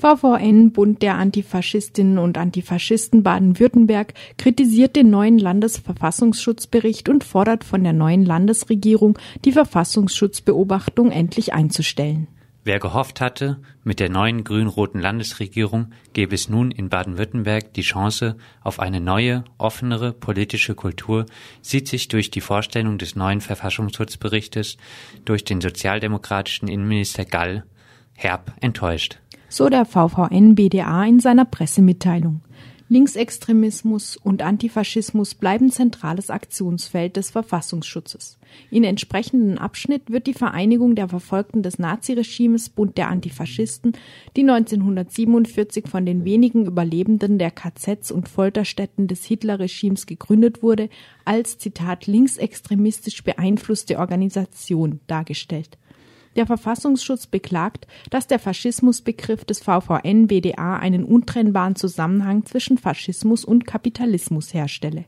VVN, Bund der Antifaschistinnen und Antifaschisten Baden-Württemberg, kritisiert den neuen Landesverfassungsschutzbericht und fordert von der neuen Landesregierung, die Verfassungsschutzbeobachtung endlich einzustellen. Wer gehofft hatte, mit der neuen grün-roten Landesregierung gäbe es nun in Baden-Württemberg die Chance auf eine neue, offenere politische Kultur, sieht sich durch die Vorstellung des neuen Verfassungsschutzberichtes durch den sozialdemokratischen Innenminister Gall herb enttäuscht so der VVN-BDA in seiner Pressemitteilung. Linksextremismus und Antifaschismus bleiben zentrales Aktionsfeld des Verfassungsschutzes. In entsprechenden Abschnitt wird die Vereinigung der Verfolgten des Naziregimes Bund der Antifaschisten, die 1947 von den wenigen Überlebenden der KZs und Folterstätten des Hitlerregimes gegründet wurde, als Zitat linksextremistisch beeinflusste Organisation dargestellt. Der Verfassungsschutz beklagt, dass der Faschismusbegriff des VVN-BDA einen untrennbaren Zusammenhang zwischen Faschismus und Kapitalismus herstelle.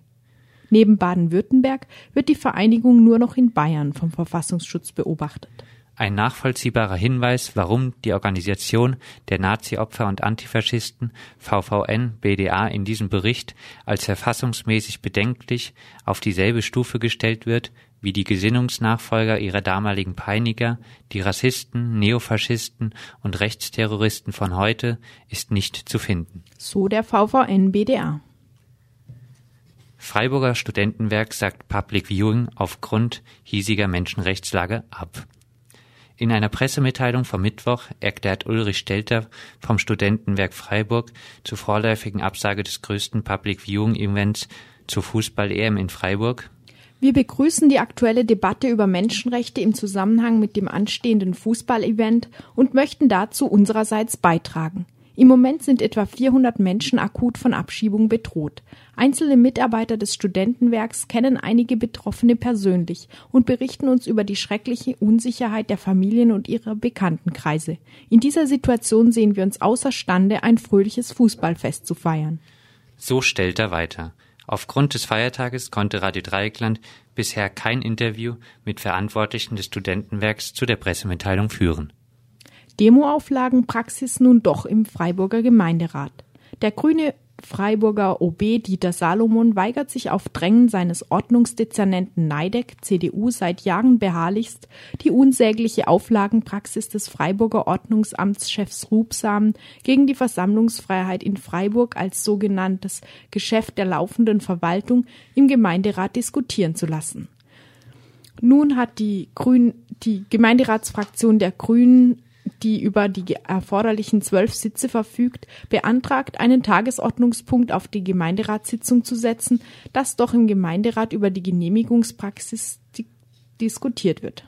Neben Baden-Württemberg wird die Vereinigung nur noch in Bayern vom Verfassungsschutz beobachtet. Ein nachvollziehbarer Hinweis, warum die Organisation der Nazi-Opfer und Antifaschisten VVN BDA in diesem Bericht als verfassungsmäßig bedenklich auf dieselbe Stufe gestellt wird wie die Gesinnungsnachfolger ihrer damaligen Peiniger, die Rassisten, Neofaschisten und Rechtsterroristen von heute, ist nicht zu finden. So der VVN BDA. Freiburger Studentenwerk sagt Public Viewing aufgrund hiesiger Menschenrechtslage ab. In einer Pressemitteilung vom Mittwoch erklärt Ulrich Stelter vom Studentenwerk Freiburg zur vorläufigen Absage des größten Public Viewing Events zur Fußball-EM in Freiburg, wir begrüßen die aktuelle Debatte über Menschenrechte im Zusammenhang mit dem anstehenden Fußballevent und möchten dazu unsererseits beitragen. Im Moment sind etwa 400 Menschen akut von Abschiebung bedroht. Einzelne Mitarbeiter des Studentenwerks kennen einige Betroffene persönlich und berichten uns über die schreckliche Unsicherheit der Familien und ihrer Bekanntenkreise. In dieser Situation sehen wir uns außerstande, ein fröhliches Fußballfest zu feiern. So stellt er weiter. Aufgrund des Feiertages konnte Radio Dreieckland bisher kein Interview mit Verantwortlichen des Studentenwerks zu der Pressemitteilung führen. Demoauflagenpraxis nun doch im Freiburger Gemeinderat. Der grüne Freiburger OB Dieter Salomon weigert sich auf Drängen seines Ordnungsdezernenten Neideck, CDU, seit Jahren beharrlichst, die unsägliche Auflagenpraxis des Freiburger Ordnungsamtschefs Rubsam gegen die Versammlungsfreiheit in Freiburg als sogenanntes Geschäft der laufenden Verwaltung im Gemeinderat diskutieren zu lassen. Nun hat die Grün, die Gemeinderatsfraktion der Grünen die über die erforderlichen zwölf Sitze verfügt, beantragt, einen Tagesordnungspunkt auf die Gemeinderatssitzung zu setzen, dass doch im Gemeinderat über die Genehmigungspraxis di diskutiert wird.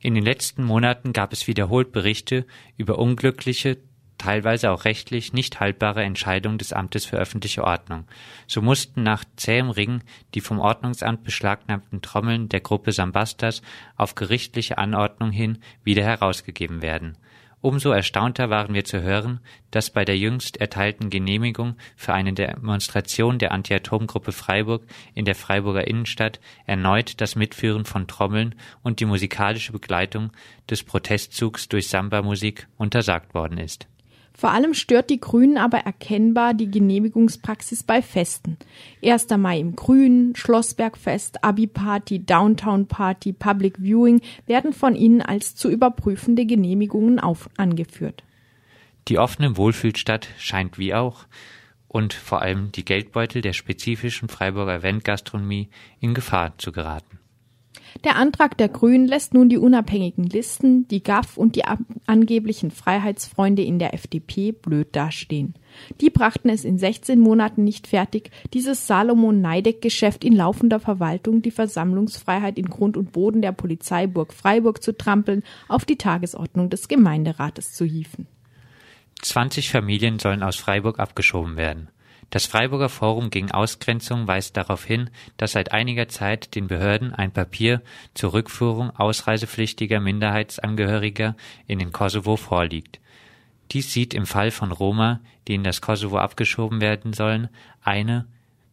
In den letzten Monaten gab es wiederholt Berichte über unglückliche, teilweise auch rechtlich nicht haltbare Entscheidungen des Amtes für öffentliche Ordnung. So mussten nach zähem Ring die vom Ordnungsamt beschlagnahmten Trommeln der Gruppe Sambastas auf gerichtliche Anordnung hin wieder herausgegeben werden. Umso erstaunter waren wir zu hören, dass bei der jüngst erteilten Genehmigung für eine Demonstration der Anti-Atom-Gruppe Freiburg in der Freiburger Innenstadt erneut das Mitführen von Trommeln und die musikalische Begleitung des Protestzugs durch Samba-Musik untersagt worden ist. Vor allem stört die Grünen aber erkennbar die Genehmigungspraxis bei Festen. 1. Mai im Grünen, Schlossbergfest, Abi-Party, Downtown-Party, Public Viewing werden von ihnen als zu überprüfende Genehmigungen auf angeführt. Die offene Wohlfühlstadt scheint wie auch und vor allem die Geldbeutel der spezifischen Freiburger Eventgastronomie in Gefahr zu geraten. Der Antrag der Grünen lässt nun die unabhängigen Listen, die GAF und die angeblichen Freiheitsfreunde in der FDP blöd dastehen. Die brachten es in 16 Monaten nicht fertig, dieses Salomon-Neideck-Geschäft in laufender Verwaltung, die Versammlungsfreiheit in Grund und Boden der Polizeiburg Freiburg zu trampeln, auf die Tagesordnung des Gemeinderates zu hieven. 20 Familien sollen aus Freiburg abgeschoben werden. Das Freiburger Forum gegen Ausgrenzung weist darauf hin, dass seit einiger Zeit den Behörden ein Papier zur Rückführung ausreisepflichtiger Minderheitsangehöriger in den Kosovo vorliegt. Dies sieht im Fall von Roma, die in das Kosovo abgeschoben werden sollen, eine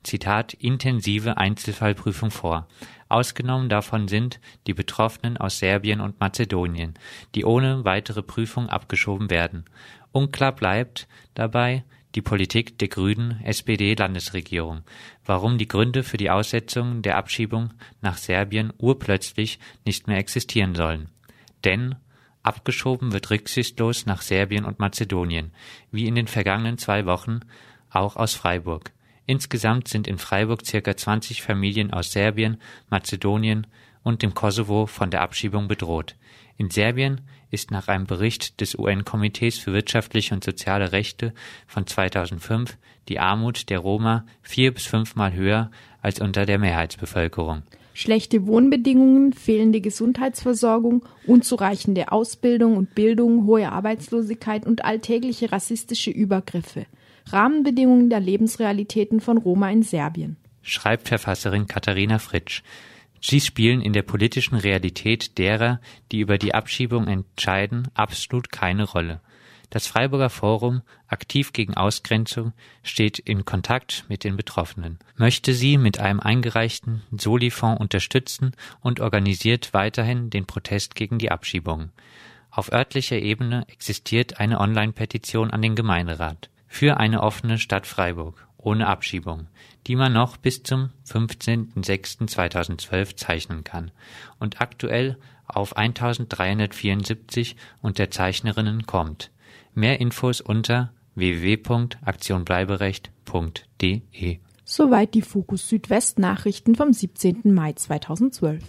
Zitat intensive Einzelfallprüfung vor. Ausgenommen davon sind die Betroffenen aus Serbien und Mazedonien, die ohne weitere Prüfung abgeschoben werden Unklar bleibt dabei die Politik der grünen SPD-Landesregierung, warum die Gründe für die Aussetzung der Abschiebung nach Serbien urplötzlich nicht mehr existieren sollen. Denn abgeschoben wird rücksichtslos nach Serbien und Mazedonien, wie in den vergangenen zwei Wochen auch aus Freiburg. Insgesamt sind in Freiburg circa 20 Familien aus Serbien, Mazedonien und dem Kosovo von der Abschiebung bedroht. In Serbien ist nach einem Bericht des UN-Komitees für wirtschaftliche und soziale Rechte von 2005 die Armut der Roma vier bis fünfmal höher als unter der Mehrheitsbevölkerung. Schlechte Wohnbedingungen, fehlende Gesundheitsversorgung, unzureichende Ausbildung und Bildung, hohe Arbeitslosigkeit und alltägliche rassistische Übergriffe. Rahmenbedingungen der Lebensrealitäten von Roma in Serbien. Schreibt Verfasserin Katharina Fritsch. Sie spielen in der politischen Realität derer, die über die Abschiebung entscheiden, absolut keine Rolle. Das Freiburger Forum, aktiv gegen Ausgrenzung, steht in Kontakt mit den Betroffenen, möchte sie mit einem eingereichten Soli-Fonds unterstützen und organisiert weiterhin den Protest gegen die Abschiebung. Auf örtlicher Ebene existiert eine Online-Petition an den Gemeinderat für eine offene Stadt Freiburg ohne Abschiebung, die man noch bis zum 15.06.2012 zeichnen kann und aktuell auf 1374 Unterzeichnerinnen kommt. Mehr Infos unter www.aktionbleiberecht.de. Soweit die Fokus Südwest Nachrichten vom 17. Mai 2012.